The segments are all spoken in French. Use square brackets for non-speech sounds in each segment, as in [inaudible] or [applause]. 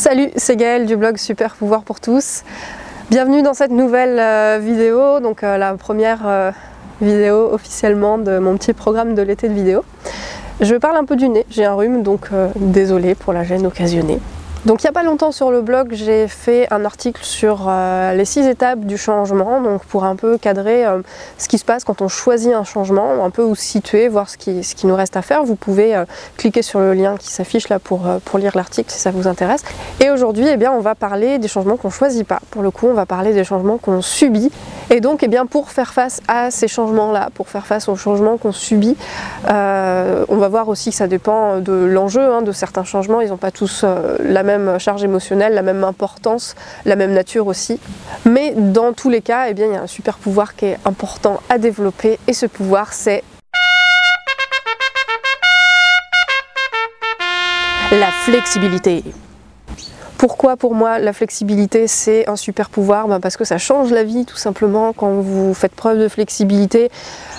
Salut, c'est Gaëlle du blog Super Pouvoir pour tous. Bienvenue dans cette nouvelle euh, vidéo, donc euh, la première euh, vidéo officiellement de mon petit programme de l'été de vidéo. Je parle un peu du nez, j'ai un rhume, donc désolé pour la gêne occasionnée. Donc il n'y a pas longtemps sur le blog, j'ai fait un article sur euh, les six étapes du changement, donc pour un peu cadrer euh, ce qui se passe quand on choisit un changement, un peu où se situer, voir ce qui, nous reste à faire. Vous pouvez euh, cliquer sur le lien qui s'affiche là pour, pour lire l'article si ça vous intéresse. Et aujourd'hui, eh bien, on va parler des changements qu'on ne choisit pas. Pour le coup, on va parler des changements qu'on subit. Et donc, eh bien, pour faire face à ces changements-là, pour faire face aux changements qu'on subit, on va voir aussi que ça dépend de l'enjeu hein, de certains changements. Ils n'ont pas tous la même charge émotionnelle, la même importance, la même nature aussi. Mais dans tous les cas, eh bien, il y a un super pouvoir qui est important à développer et ce pouvoir c'est la flexibilité. Pourquoi pour moi la flexibilité c'est un super pouvoir? Ben, Parce que ça change la vie tout simplement. Quand vous faites preuve de flexibilité,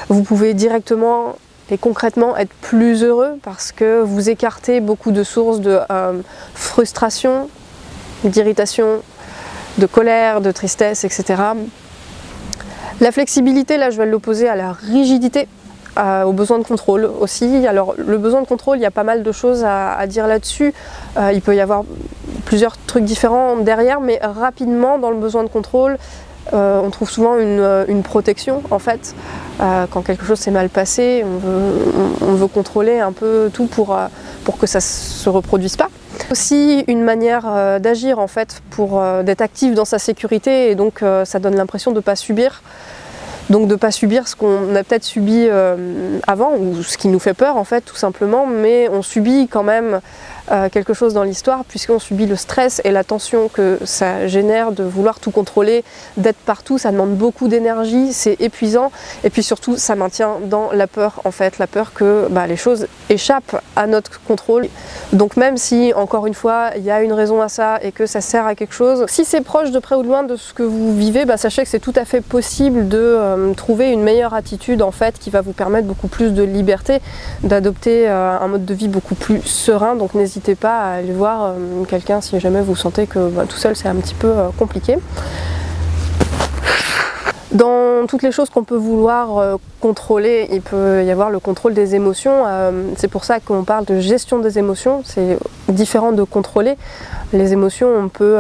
vous pouvez directement et concrètement être plus heureux parce que vous écartez beaucoup de sources de euh, frustration, d'irritation, de colère, de tristesse, etc. La flexibilité, là je vais l'opposer à la rigidité, au besoin de contrôle aussi. Alors le besoin de contrôle, il y a pas mal de choses à, dire là-dessus. Euh, il peut y avoir plusieurs trucs différents derrière, mais rapidement dans le besoin de contrôle, euh, on trouve souvent une, protection en fait. Euh, quand quelque chose s'est mal passé, on veut, contrôler un peu tout pour, euh, pour que ça ne se reproduise pas. Aussi une manière d'agir en fait pour d'être actif dans sa sécurité et donc ça donne l'impression de ne pas subir. Donc de ne pas subir ce qu'on a peut-être subi avant ou ce qui nous fait peur en fait tout simplement, mais on subit quand même euh, quelque chose dans l'histoire puisqu'on subit le stress et la tension que ça génère de vouloir tout contrôler, d'être partout, ça demande beaucoup d'énergie, c'est épuisant et puis surtout ça maintient dans la peur en fait, la peur que bah, les choses échappent à notre contrôle. Donc même si encore une fois il y a une raison à ça et que ça sert à quelque chose, si c'est proche de près ou de loin de ce que vous vivez, bah, sachez que c'est tout à fait possible de euh, trouver une meilleure attitude en fait qui va vous permettre beaucoup plus de liberté, d'adopter euh, un mode de vie beaucoup plus serein. N'hésitez pas à aller voir euh, quelqu'un si jamais vous sentez que bah, tout seul c'est un petit peu euh, compliqué. Dans toutes les choses qu'on peut vouloir euh, contrôler, il peut y avoir le contrôle des émotions. c'est pour ça qu'on parle de gestion des émotions. C'est différent de contrôler. Les émotions, on peut,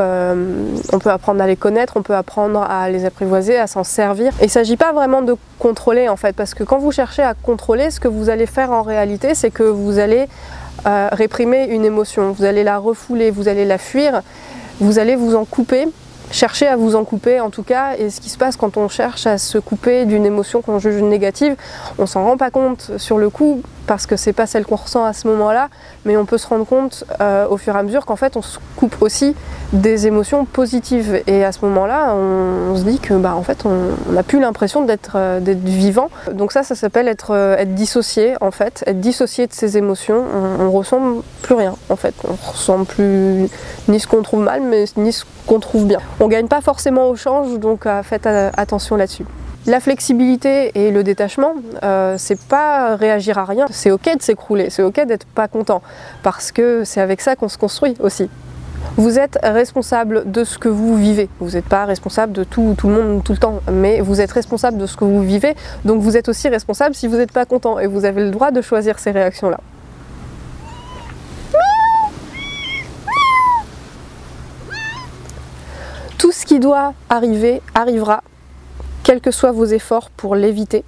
on peut apprendre à les connaître, on peut apprendre à les apprivoiser, à s'en servir. il ne s'agit pas vraiment de contrôler en fait, parce que quand vous cherchez à contrôler, ce que vous allez faire en réalité, c'est que vous allez réprimer une émotion, vous allez la refouler, vous allez la fuir, vous allez vous en couper, chercher à vous en couper en tout cas. Et ce qui se passe quand on cherche à se couper d'une émotion qu'on juge négative, on s'en rend pas compte. Sur le coup parce que c'est pas celle qu'on ressent à ce moment-là, mais on peut se rendre compte euh, au fur et à mesure qu'en fait on se coupe aussi des émotions positives. Et à ce moment-là, on, se dit que bah en fait on n'a plus l'impression d'être euh, d'être vivant. Donc ça, ça s'appelle être euh, être dissocié en fait, être dissocié de ses émotions. On, on ressent plus rien en fait. On ressent plus ni ce qu'on trouve mal, mais ni ce qu'on trouve bien. On gagne pas forcément au change, donc faites attention là-dessus. La flexibilité et le détachement, euh, c'est pas réagir à rien. C'est ok de s'écrouler, c'est ok d'être pas content, parce que c'est avec ça qu'on se construit aussi. Vous êtes responsable de ce que vous vivez. Vous n'êtes pas responsable de tout, tout le monde tout le temps, mais vous êtes responsable de ce que vous vivez. Donc vous êtes aussi responsable si vous n'êtes pas content et vous avez le droit de choisir ces réactions-là. Tout ce qui doit arriver arrivera quels que soient vos efforts pour l'éviter.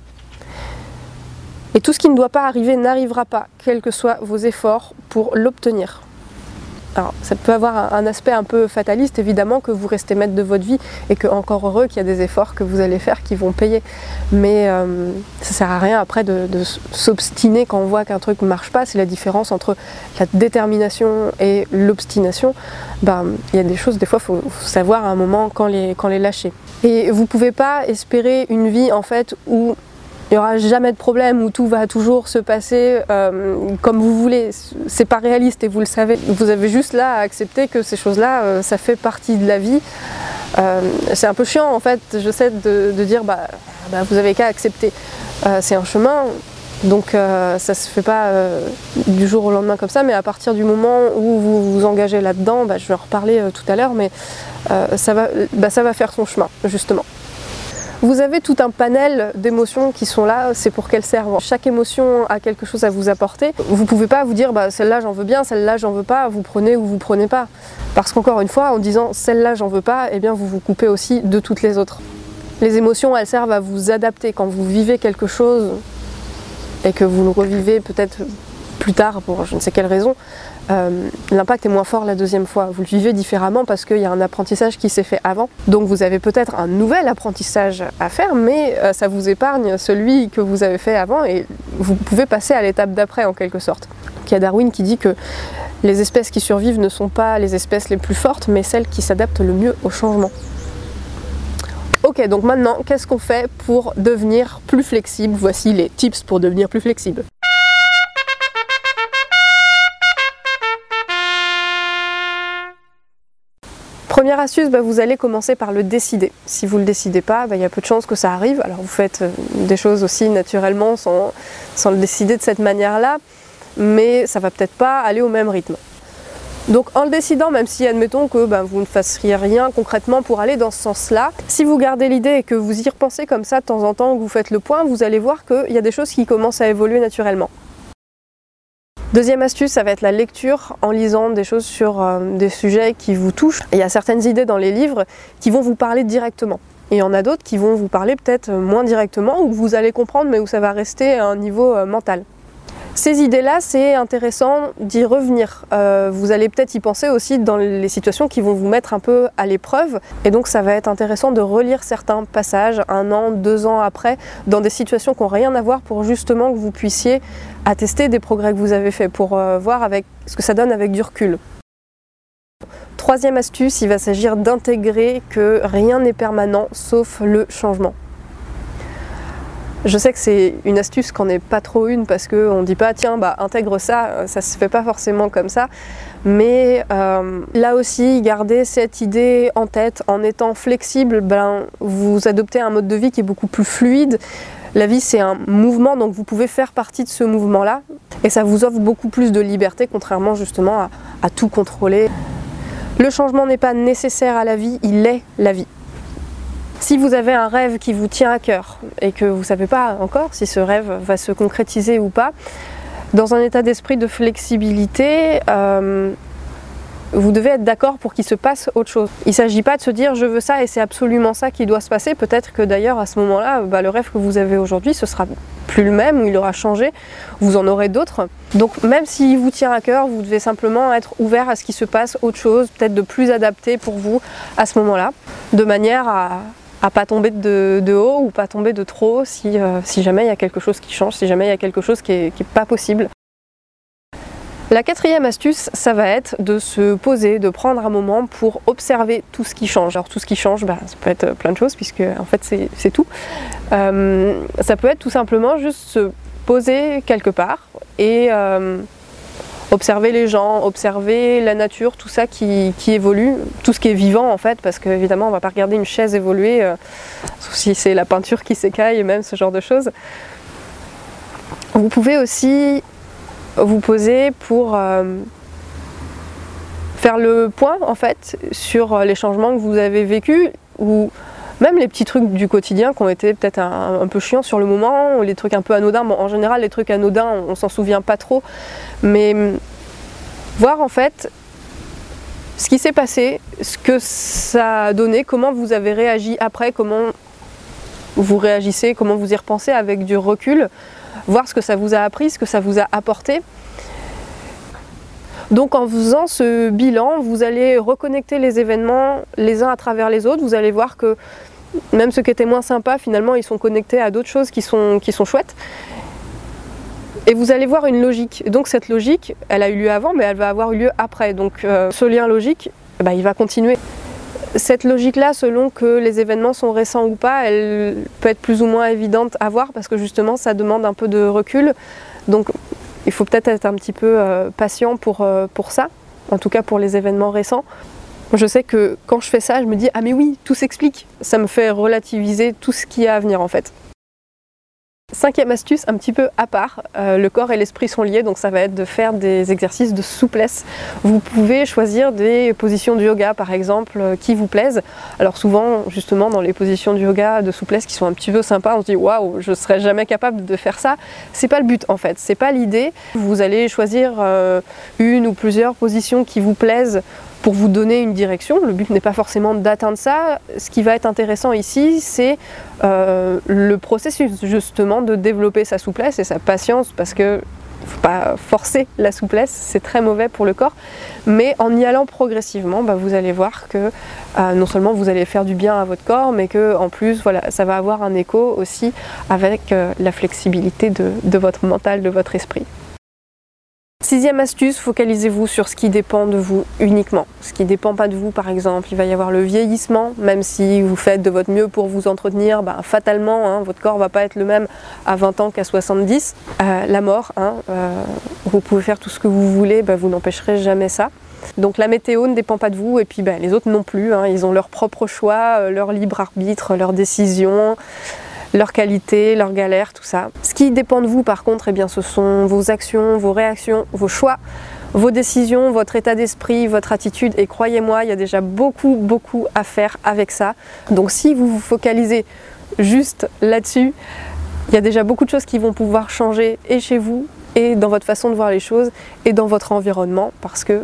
Et tout ce qui ne doit pas arriver n'arrivera pas, quels que soient vos efforts pour l'obtenir. Alors, ça peut avoir un aspect un peu fataliste, évidemment, que vous restez maître de votre vie et que, encore heureux, qu'il y a des efforts que vous allez faire qui vont payer. Mais euh, ça sert à rien après de, s'obstiner quand on voit qu'un truc ne marche pas. C'est la différence entre la détermination et l'obstination. Ben, il y a des choses, des fois, il faut, savoir à un moment quand les, quand les lâcher. Et vous ne pouvez pas espérer une vie, en fait, où il n'y aura jamais de problème où tout va toujours se passer euh, comme vous voulez. C'est pas réaliste et vous le savez. Vous avez juste là à accepter que ces choses-là, euh, ça fait partie de la vie. Euh, c'est un peu chiant en fait, je sais, de, dire bah, bah vous avez qu'à accepter. c'est un chemin, Donc ça se fait pas du jour au lendemain comme ça, mais à partir du moment où vous vous engagez là-dedans, bah, je vais en reparler tout à l'heure, mais ça, va, bah, ça va faire son chemin, justement. Vous avez tout un panel d'émotions qui sont là, c'est pour qu'elles servent. Chaque émotion a quelque chose à vous apporter. Vous pouvez pas vous dire bah, celle-là j'en veux bien, celle-là j'en veux pas, vous prenez ou vous prenez pas. Parce qu'encore une fois, en disant celle-là j'en veux pas, eh bien vous vous coupez aussi de toutes les autres. Les émotions, elles servent à vous adapter. Quand vous vivez quelque chose, et que vous le revivez peut-être plus tard pour je ne sais quelle raison, euh, l'impact est moins fort la deuxième fois. Vous le vivez différemment parce qu'il y a un apprentissage qui s'est fait avant. Donc vous avez peut-être un nouvel apprentissage à faire, mais euh, ça vous épargne celui que vous avez fait avant et vous pouvez passer à l'étape d'après en quelque sorte. il y a Darwin qui dit que les espèces qui survivent ne sont pas les espèces les plus fortes, mais celles qui s'adaptent le mieux au changement. Ok, donc maintenant, qu'est-ce qu'on fait pour devenir plus flexible? Voici les tips pour devenir plus flexible. Première astuce, bah, vous allez commencer par le décider. Si vous ne le décidez pas, bah, il y a peu de chances que ça arrive. Alors vous faites euh, des choses aussi naturellement sans, le décider de cette manière-là, mais ça va peut-être pas aller au même rythme. Donc en le décidant, même si admettons que ben, vous ne fassiez rien concrètement pour aller dans ce sens-là, si vous gardez l'idée et que vous y repensez comme ça de temps en temps, que vous faites le point, vous allez voir qu'il y a des choses qui commencent à évoluer naturellement. Deuxième astuce, ça va être la lecture en lisant des choses sur euh, des sujets qui vous touchent. Il y a certaines idées dans les livres qui vont vous parler directement. Et il y en a d'autres qui vont vous parler peut-être moins directement, ou vous allez comprendre, mais où ça va rester à un niveau euh, mental. Ces idées-là, c'est intéressant d'y revenir. Euh, vous allez peut-être y penser aussi dans les situations qui vont vous mettre un peu à l'épreuve. Et donc ça va être intéressant de relire certains passages un an, deux ans après, dans des situations qui n'ont rien à voir pour justement que vous puissiez attester des progrès que vous avez faits, pour euh, voir avec ce que ça donne avec du recul. Troisième astuce, il va s'agir d'intégrer que rien n'est permanent sauf le changement. Je sais que c'est une astuce qu'on n'est pas trop une parce qu'on ne dit pas tiens bah intègre ça, euh, ça se fait pas forcément comme ça. Mais euh, là aussi, garder cette idée en tête en étant flexible, ben, vous adoptez un mode de vie qui est beaucoup plus fluide. La vie c'est un mouvement donc vous pouvez faire partie de ce mouvement là et ça vous offre beaucoup plus de liberté contrairement justement à tout contrôler. Le changement n'est pas nécessaire à la vie, il est la vie. Si vous avez un rêve qui vous tient à cœur et que vous ne savez pas encore si ce rêve va se concrétiser ou pas, dans un état d'esprit de flexibilité, euh, vous devez être d'accord pour qu'il se passe autre chose. Il ne s'agit pas de se dire je veux ça et c'est absolument ça qui doit se passer. Peut-être que d'ailleurs à ce moment-là, bah, le rêve que vous avez aujourd'hui, ce sera plus le même ou il aura changé. Vous en aurez d'autres. Donc même s'il vous tient à cœur, vous devez simplement être ouvert à ce qui se passe autre chose, peut-être de plus adapté pour vous à ce moment-là, de manière à, à pas tomber de, haut ou pas tomber de trop euh, si jamais il y a quelque chose qui change, si jamais il y a quelque chose qui n'est pas possible. La quatrième astuce, ça va être de se poser, de prendre un moment pour observer tout ce qui change. Alors tout ce qui change, bah, ça peut être plein de choses puisque en fait c'est tout. Euh, ça peut être tout simplement juste se poser quelque part et euh, observer les gens, observer la nature, tout ça qui, évolue, tout ce qui est vivant en fait, parce qu'évidemment on ne va pas regarder une chaise évoluer, euh, sauf si c'est la peinture qui s'écaille même ce genre de choses. Vous pouvez aussi vous poser pour euh, faire le point en fait sur les changements que vous avez vécus ou même les petits trucs du quotidien qui ont été peut-être un, peu chiants sur le moment, les trucs un peu anodins. En général, les trucs anodins, on, on s'en souvient pas trop, mais hum, voir en fait ce qui s'est passé, ce que ça a donné, comment vous avez réagi après, comment vous réagissez, comment vous y repensez avec du recul, voir ce que ça vous a appris, ce que ça vous a apporté. Donc en faisant ce bilan, vous allez reconnecter les événements les uns à travers les autres, vous allez voir que même ceux qui étaient moins sympas, finalement, ils sont connectés à d'autres choses qui sont, chouettes. Et vous allez voir une logique. Donc cette logique, elle a eu lieu avant, mais elle va avoir eu lieu après. Donc euh, ce lien logique, ben, il va continuer. Cette logique-là, selon que les événements sont récents ou pas, elle peut être plus ou moins évidente à voir parce que justement, ça demande un peu de recul. Donc il faut peut-être être un petit peu euh, patient pour, euh, pour ça, en tout cas pour les événements récents. Je sais que quand je fais ça, je me dis ah mais oui, tout s'explique. Ça me fait relativiser tout ce qui est à venir en fait. Cinquième astuce, un petit peu à part, euh, le corps et l'esprit sont liés, donc ça va être de faire des exercices de souplesse. Vous pouvez choisir des positions de yoga, par exemple, euh, qui vous plaisent. Alors souvent, justement, dans les positions de yoga de souplesse qui sont un petit peu sympas, on se dit waouh, je serais jamais capable de faire ça. C'est pas le but en fait, c'est pas l'idée. Vous allez choisir euh, une ou plusieurs positions qui vous plaisent pour vous donner une direction. Le but n'est pas forcément d'atteindre ça. Ce qui va être intéressant ici, c'est euh, le processus justement de développer sa souplesse et sa patience parce que faut pas forcer la souplesse, c'est très mauvais pour le corps. Mais en y allant progressivement, bah, vous allez voir que euh, non seulement vous allez faire du bien à votre corps, mais que en plus, voilà, ça va avoir un écho aussi avec euh, la flexibilité de votre mental, de votre esprit. Sixième astuce, focalisez-vous sur ce qui dépend de vous uniquement. Ce qui ne dépend pas de vous, par exemple, il va y avoir le vieillissement, même si vous faites de votre mieux pour vous entretenir, bah, fatalement, hein, votre corps ne va pas être le même à 20 ans qu'à 70. Euh, la mort, hein, euh, vous pouvez faire tout ce que vous voulez, bah, vous n'empêcherez jamais ça. Donc la météo ne dépend pas de vous et puis bah, les autres non plus. Hein. ils ont leur propre choix, euh, leur libre arbitre, leurs décisions leur qualité, leurs galères, tout ça. Ce qui dépend de vous par contre, eh bien, ce sont vos actions, vos réactions, vos choix, vos décisions, votre état d'esprit, votre attitude. Et croyez-moi, il y a déjà beaucoup, beaucoup à faire avec ça. Donc si vous vous focalisez juste là-dessus, il y a déjà beaucoup de choses qui vont pouvoir changer et chez vous, et dans votre façon de voir les choses, et dans votre environnement, parce que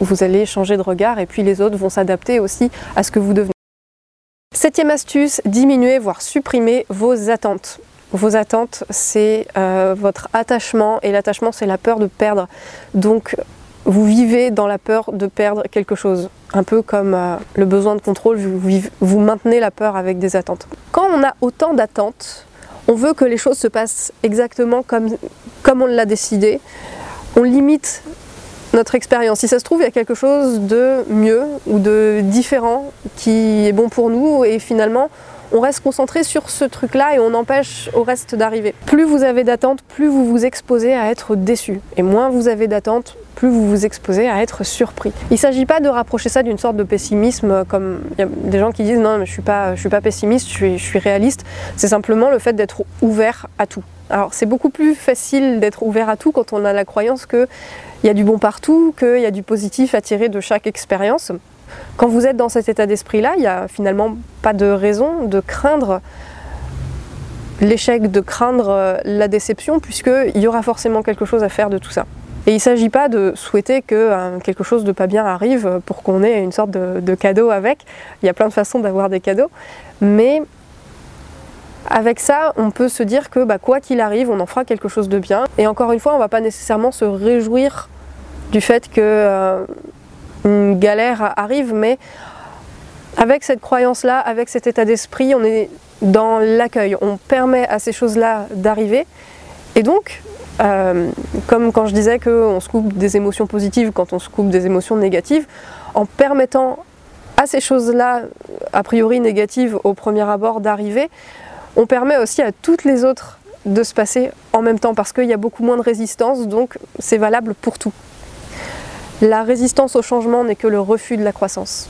vous allez changer de regard et puis les autres vont s'adapter aussi à ce que vous devenez. Septième astuce, diminuer voire supprimer vos attentes. Vos attentes, c'est euh, votre attachement et l'attachement, c'est la peur de perdre. Donc, vous vivez dans la peur de perdre quelque chose. Un peu comme euh, le besoin de contrôle, vous, vous maintenez la peur avec des attentes. Quand on a autant d'attentes, on veut que les choses se passent exactement comme, comme on l'a décidé. On limite notre expérience. Si ça se trouve, il y a quelque chose de mieux ou de différent qui est bon pour nous et finalement, on reste concentré sur ce truc-là et on empêche au reste d'arriver. Plus vous avez d'attentes, plus vous vous exposez à être déçu. Et moins vous avez d'attentes, plus vous vous exposez à être surpris. Il ne s'agit pas de rapprocher ça d'une sorte de pessimisme, comme il y a des gens qui disent non, mais je ne suis, pas, pessimiste, je suis réaliste. C'est simplement le fait d'être ouvert à tout. Alors c'est beaucoup plus facile d'être ouvert à tout quand on a la croyance qu'il y a du bon partout, qu'il y a du positif à tirer de chaque expérience. Quand vous êtes dans cet état d'esprit-là, il n'y a finalement pas de raison de craindre l'échec, de craindre euh, la déception, puisqu'il y aura forcément quelque chose à faire de tout ça. Et il ne s'agit pas de souhaiter que euh, quelque chose de pas bien arrive pour qu'on ait une sorte de, de, cadeau avec. Il y a plein de façons d'avoir des cadeaux. Mais avec ça, on peut se dire que bah, quoi qu'il arrive, on en fera quelque chose de bien. Et encore une fois, on ne va pas nécessairement se réjouir du fait que euh, galère arrive, mais avec cette croyance-là, avec cet état d'esprit, on est dans l'accueil. On permet à ces choses-là d'arriver. Et donc, euh, comme quand je disais qu'on se coupe des émotions positives quand on se coupe des émotions négatives, en permettant à ces choses-là, a priori négatives au premier abord, d'arriver, on permet aussi à toutes les autres de se passer en même temps parce qu'il y a beaucoup moins de résistance, donc c'est valable pour tout. La résistance au changement n'est que le refus de la croissance.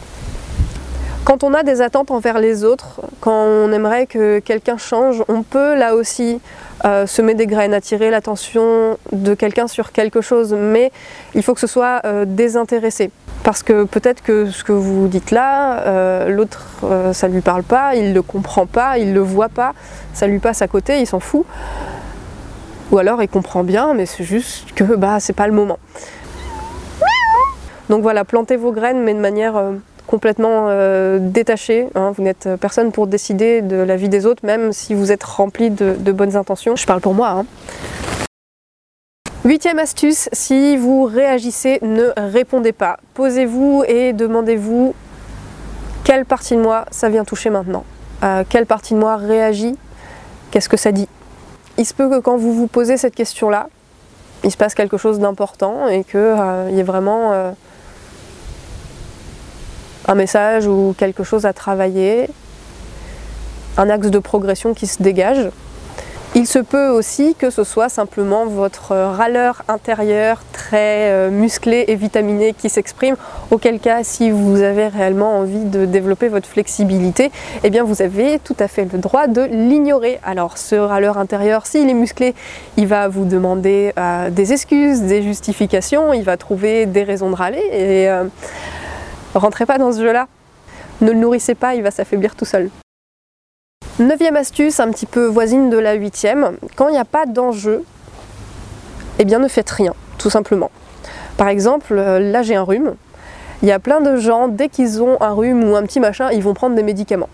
Quand on a des attentes envers les autres, quand on aimerait que quelqu'un change, on peut là aussi euh, semer des graines, attirer l'attention de quelqu'un sur quelque chose, mais il faut que ce soit euh, désintéressé. Parce que peut-être que ce que vous dites là, euh, l'autre, ça ne lui parle pas, il ne le comprend pas, il ne le voit pas, ça lui passe à côté, il s'en fout. Ou alors il comprend bien, mais c'est juste que bah, c'est pas le moment. Donc voilà, plantez vos graines, mais de manière complètement euh, détachée. Hein. Vous n'êtes personne pour décider de la vie des autres, même si vous êtes rempli de, bonnes intentions. Je parle pour moi. Hein. Huitième astuce, si vous réagissez, ne répondez pas. Posez-vous et demandez-vous quelle partie de moi ça vient toucher maintenant? Euh, quelle partie de moi réagit? Qu'est-ce que ça dit? Il se peut que quand vous vous posez cette question-là, il se passe quelque chose d'important et qu'il y ait vraiment un message ou quelque chose à travailler, un axe de progression qui se dégage. Il se peut aussi que ce soit simplement votre râleur intérieur très euh, musclé et vitaminé qui s'exprime, auquel cas si vous avez réellement envie de développer votre flexibilité, eh bien vous avez tout à fait le droit de l'ignorer. Alors ce râleur intérieur, s'il est musclé, il va vous demander euh, des excuses, des justifications, il va trouver des raisons de râler euh, rentrez pas dans ce jeu-là. Ne le nourrissez pas, il va s'affaiblir tout seul. Neuvième astuce, un petit peu voisine de la huitième, quand il n'y a pas d'enjeu, eh bien ne faites rien, tout simplement. Par exemple, euh, là j'ai un rhume, il y a plein de gens, dès qu'ils ont un rhume ou un petit machin, ils vont prendre des médicaments.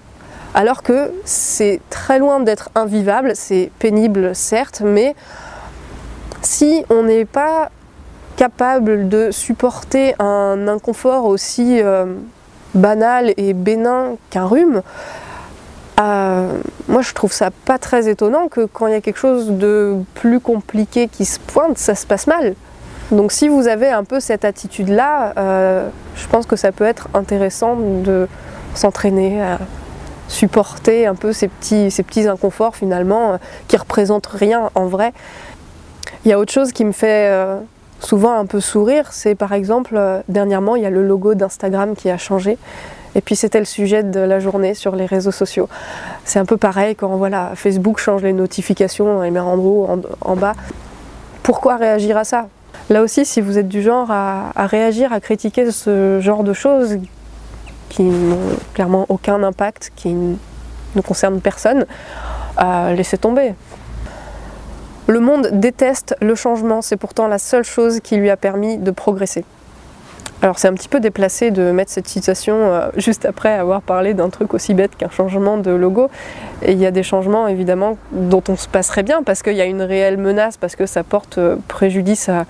Alors que c'est très loin d'être invivable, c'est pénible certes, mais si on n'est pas capable de supporter un inconfort aussi euh, banal et bénin qu'un rhume, euh, moi, je trouve ça pas très étonnant que quand il y a quelque chose de plus compliqué qui se pointe, ça se passe mal. Donc, si vous avez un peu cette attitude-là, euh, je pense que ça peut être intéressant de s'entraîner à supporter un peu ces petits, ces petits inconforts finalement, qui représentent rien en vrai. Il y a autre chose qui me fait souvent un peu sourire, c'est par exemple, dernièrement, il y a le logo d'Instagram qui a changé. Et puis c'était le sujet de la journée sur les réseaux sociaux. C'est un peu pareil quand voilà, Facebook change les notifications et met en haut, en, bas. Pourquoi réagir à ça? Là aussi, si vous êtes du genre à, réagir, à critiquer ce genre de choses qui n'ont clairement aucun impact, qui ne concernent personne, euh, laissez tomber. Le monde déteste le changement, c'est pourtant la seule chose qui lui a permis de progresser. Alors c'est un petit peu déplacé de mettre cette citation euh, [laughs] juste après avoir parlé d'un truc aussi bête qu'un changement de logo. Et il y a des changements évidemment dont on se passerait bien parce qu'il y a une réelle menace, parce que ça porte euh, préjudice à,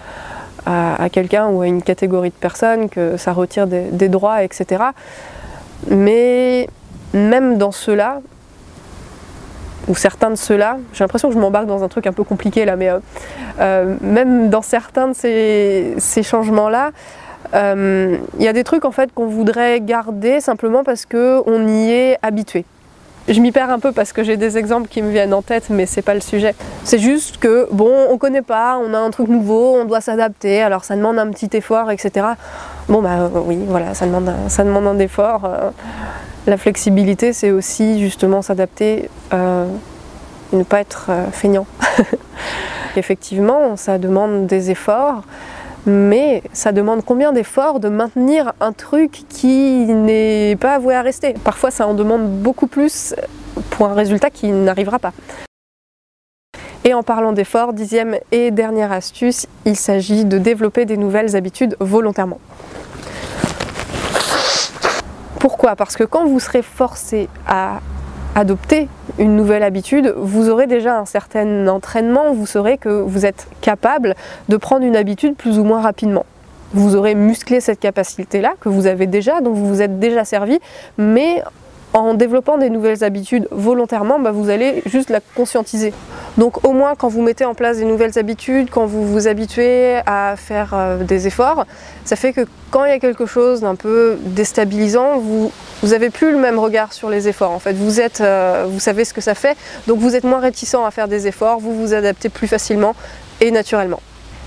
quelqu'un ou à une catégorie de personnes, que ça retire des, droits, etc. Mais même dans ceux-là, ou certains de ceux-là, j'ai l'impression que je m'embarque dans un truc un peu compliqué là, mais euh, même dans certains de ces changements-là, il euh, y a des trucs en fait qu'on voudrait garder simplement parce qu'on y est habitué. Je m'y perds un peu parce que j'ai des exemples qui me viennent en tête, mais c'est pas le sujet. C'est juste que bon, on connaît pas, on a un truc nouveau, on doit s'adapter, alors ça demande un petit effort, etc. Bon bah oui, voilà, ça demande un, ça demande un effort. Euh, la flexibilité, c'est aussi justement s'adapter, euh, ne pas être feignant. [laughs] Effectivement, ça demande des efforts mais ça demande combien d'efforts de maintenir un truc qui n'est pas avoué à rester? Parfois ça en demande beaucoup plus pour un résultat qui n'arrivera pas. Et en parlant d'efforts, dixième et dernière astuce, il s'agit de développer des nouvelles habitudes volontairement. Pourquoi? Parce que quand vous serez forcé à adopter une nouvelle habitude, vous aurez déjà un certain entraînement, vous saurez que vous êtes capable de prendre une habitude plus ou moins rapidement. Vous aurez musclé cette capacité-là que vous avez déjà, dont vous vous êtes déjà servi, mais en développant des nouvelles habitudes volontairement, bah, vous allez juste la conscientiser. Donc au moins quand vous mettez en place des nouvelles habitudes, quand vous vous habituez à faire euh, des efforts, ça fait que quand il y a quelque chose d'un peu déstabilisant, vous vous avez plus le même regard sur les efforts. En fait, vous êtes, euh, vous savez ce que ça fait, donc vous êtes moins réticent à faire des efforts, vous vous adaptez plus facilement et naturellement.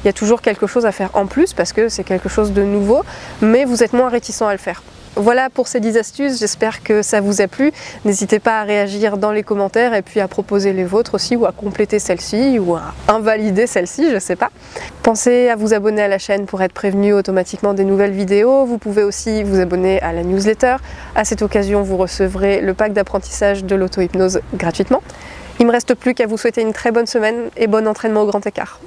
Il y a toujours quelque chose à faire en plus parce que c'est quelque chose de nouveau, mais vous êtes moins réticent à le faire. Voilà pour ces 10 astuces, j'espère que ça vous a plu. N'hésitez pas à réagir dans les commentaires et puis à proposer les vôtres aussi ou à compléter celle-ci ou à invalider celle-ci, je sais pas. Pensez à vous abonner à la chaîne pour être prévenu automatiquement des nouvelles vidéos. Vous pouvez aussi vous abonner à la newsletter. À cette occasion, vous recevrez le pack d'apprentissage de l'auto-hypnose gratuitement. Il me reste plus qu'à vous souhaiter une très bonne semaine et bon entraînement au grand écart.